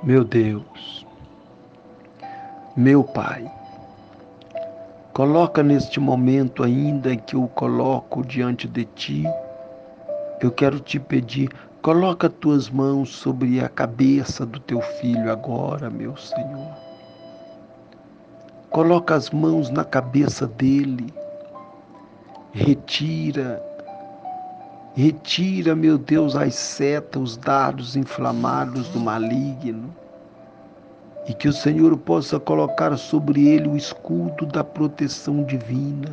Meu Deus, meu Pai, coloca neste momento ainda que eu coloco diante de Ti, eu quero te pedir, coloca tuas mãos sobre a cabeça do teu filho agora, meu Senhor. Coloca as mãos na cabeça dele, retira Retira, meu Deus, as setas, os dardos inflamados do maligno. E que o Senhor possa colocar sobre ele o escudo da proteção divina,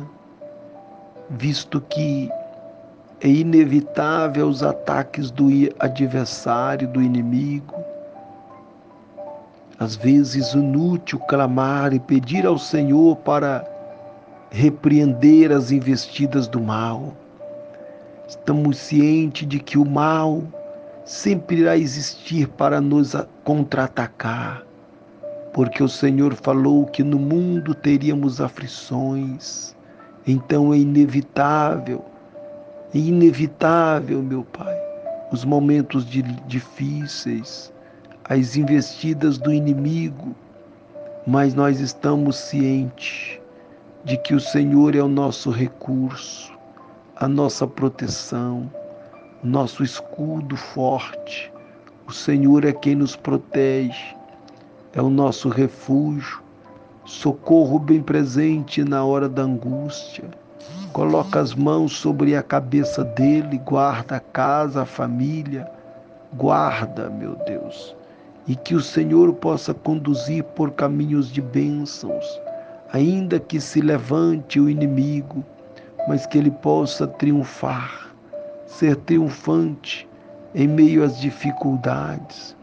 visto que é inevitável os ataques do adversário, do inimigo. Às vezes inútil clamar e pedir ao Senhor para repreender as investidas do mal Estamos cientes de que o mal sempre irá existir para nos contra-atacar, porque o Senhor falou que no mundo teríamos aflições. Então é inevitável, é inevitável, meu Pai, os momentos de, difíceis, as investidas do inimigo, mas nós estamos cientes de que o Senhor é o nosso recurso a nossa proteção, nosso escudo forte. O Senhor é quem nos protege, é o nosso refúgio, socorro bem presente na hora da angústia. Coloca as mãos sobre a cabeça dele, guarda a casa, a família, guarda, meu Deus, e que o Senhor possa conduzir por caminhos de bênçãos, ainda que se levante o inimigo mas que ele possa triunfar, ser triunfante em meio às dificuldades.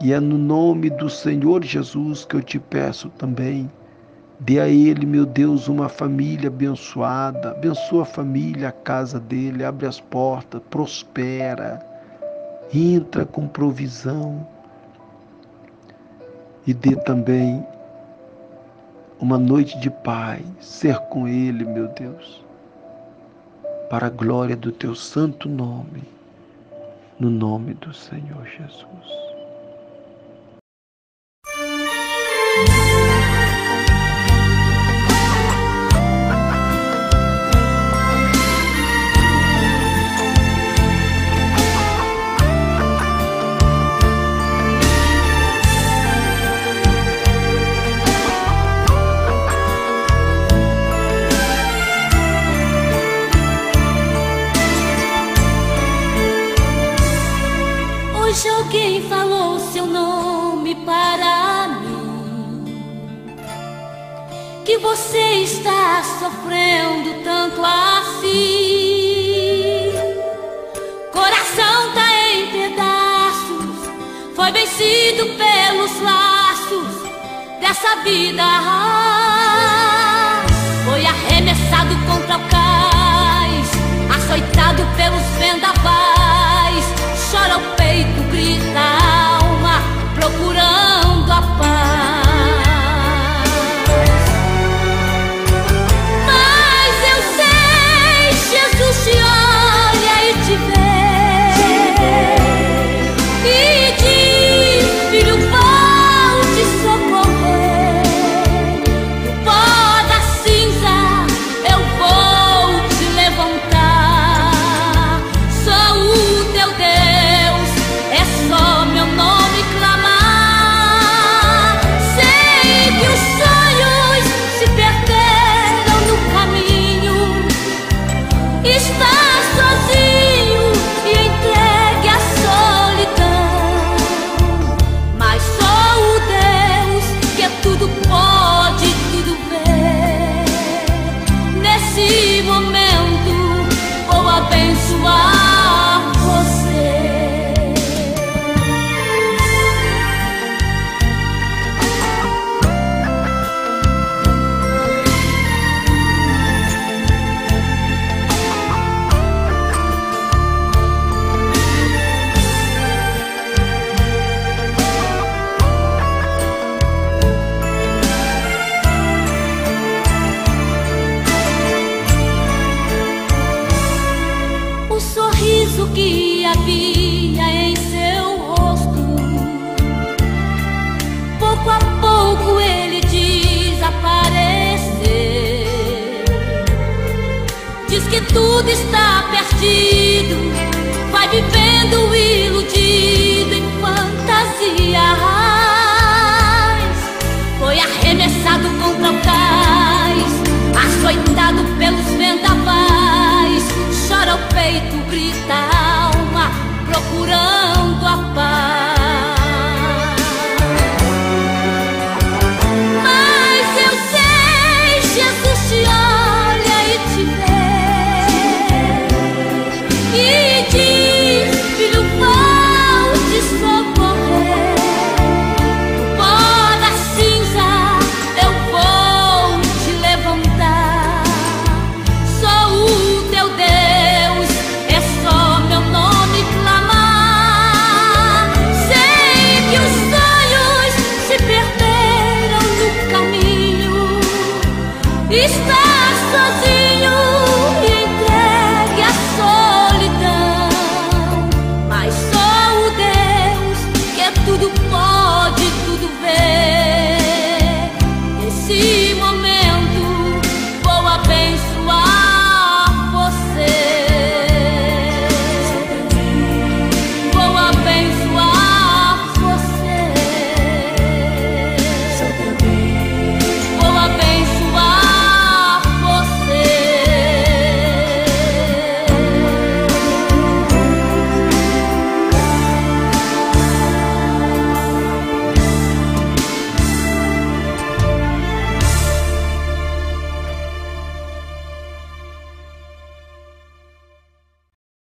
E é no nome do Senhor Jesus que eu te peço também. Dê a ele, meu Deus, uma família abençoada. Abençoa a família, a casa dele, abre as portas, prospera, entra com provisão. E dê também uma noite de paz, ser com ele, meu Deus para a glória do teu santo nome, no nome do Senhor Jesus. Que você está sofrendo tanto assim. Coração tá em pedaços, foi vencido pelos laços dessa vida. Foi arremessado contra o cais, açoitado pelos vendavais, tudo está perdido, Estás sozinho.